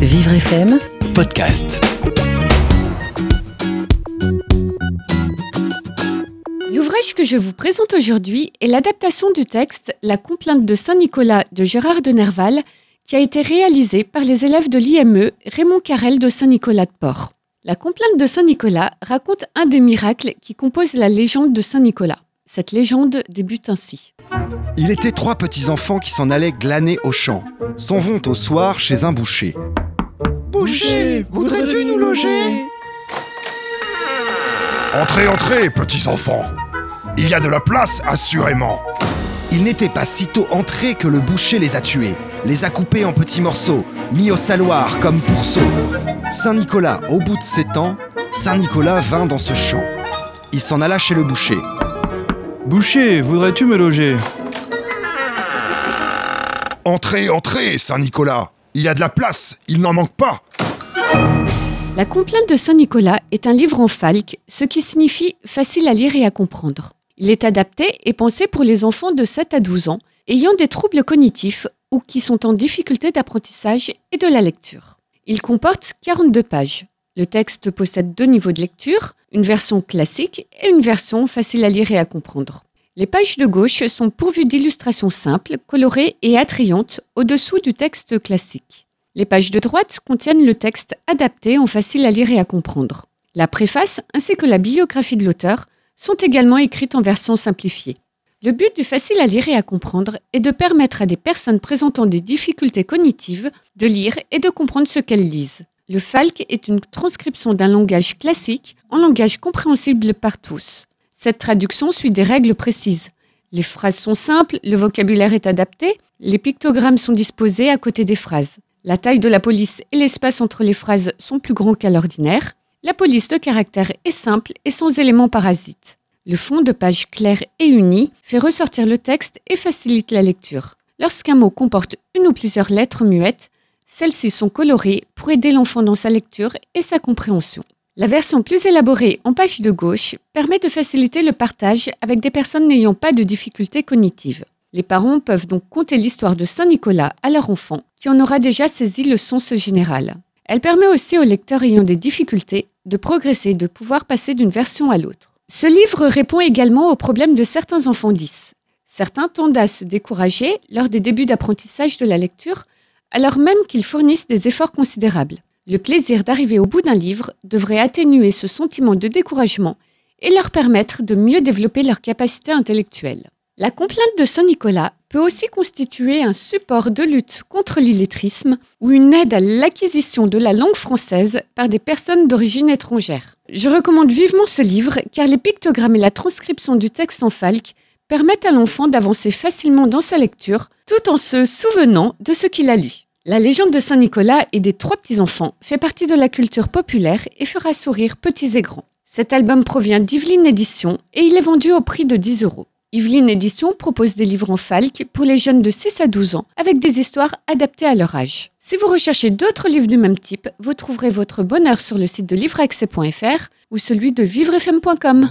Vivre FM, podcast. L'ouvrage que je vous présente aujourd'hui est l'adaptation du texte La complainte de Saint-Nicolas de Gérard de Nerval, qui a été réalisé par les élèves de l'IME Raymond Carrel de Saint-Nicolas de Port. La complainte de Saint-Nicolas raconte un des miracles qui composent la légende de Saint-Nicolas. Cette légende débute ainsi. Il était trois petits-enfants qui s'en allaient glaner au champ. S'en vont au soir chez un boucher. Boucher, voudrais-tu nous loger? Entrez, entrez, petits enfants. Il y a de la place, assurément. Ils n'étaient pas sitôt entrés que le boucher les a tués, les a coupés en petits morceaux, mis au saloir comme pourceaux. Saint-Nicolas, au bout de sept ans, Saint-Nicolas vint dans ce champ. Il s'en alla chez le boucher. Boucher, voudrais-tu me loger? Entrez, entrez, Saint-Nicolas. Il y a de la place, il n'en manque pas. La complainte de Saint-Nicolas est un livre en falque, ce qui signifie facile à lire et à comprendre. Il est adapté et pensé pour les enfants de 7 à 12 ans ayant des troubles cognitifs ou qui sont en difficulté d'apprentissage et de la lecture. Il comporte 42 pages. Le texte possède deux niveaux de lecture, une version classique et une version facile à lire et à comprendre. Les pages de gauche sont pourvues d'illustrations simples, colorées et attrayantes au-dessous du texte classique. Les pages de droite contiennent le texte adapté en facile à lire et à comprendre. La préface ainsi que la biographie de l'auteur sont également écrites en version simplifiée. Le but du facile à lire et à comprendre est de permettre à des personnes présentant des difficultés cognitives de lire et de comprendre ce qu'elles lisent. Le FALC est une transcription d'un langage classique en langage compréhensible par tous. Cette traduction suit des règles précises. Les phrases sont simples, le vocabulaire est adapté, les pictogrammes sont disposés à côté des phrases. La taille de la police et l'espace entre les phrases sont plus grands qu'à l'ordinaire. La police de caractère est simple et sans éléments parasites. Le fond de page clair et uni fait ressortir le texte et facilite la lecture. Lorsqu'un mot comporte une ou plusieurs lettres muettes, celles-ci sont colorées pour aider l'enfant dans sa lecture et sa compréhension. La version plus élaborée en page de gauche permet de faciliter le partage avec des personnes n'ayant pas de difficultés cognitives. Les parents peuvent donc conter l'histoire de Saint Nicolas à leur enfant qui en aura déjà saisi le sens général. Elle permet aussi aux lecteurs ayant des difficultés de progresser, de pouvoir passer d'une version à l'autre. Ce livre répond également aux problèmes de certains enfants 10. Certains tendent à se décourager lors des débuts d'apprentissage de la lecture, alors même qu'ils fournissent des efforts considérables. Le plaisir d'arriver au bout d'un livre devrait atténuer ce sentiment de découragement et leur permettre de mieux développer leurs capacités intellectuelles. La complainte de Saint-Nicolas peut aussi constituer un support de lutte contre l'illettrisme ou une aide à l'acquisition de la langue française par des personnes d'origine étrangère. Je recommande vivement ce livre car les pictogrammes et la transcription du texte en falque permettent à l'enfant d'avancer facilement dans sa lecture tout en se souvenant de ce qu'il a lu. La légende de Saint-Nicolas et des trois petits-enfants fait partie de la culture populaire et fera sourire petits et grands. Cet album provient d'Yveline Édition et il est vendu au prix de 10 euros. Yveline Édition propose des livres en falque pour les jeunes de 6 à 12 ans avec des histoires adaptées à leur âge. Si vous recherchez d'autres livres du même type, vous trouverez votre bonheur sur le site de livreaccès.fr ou celui de vivrefm.com.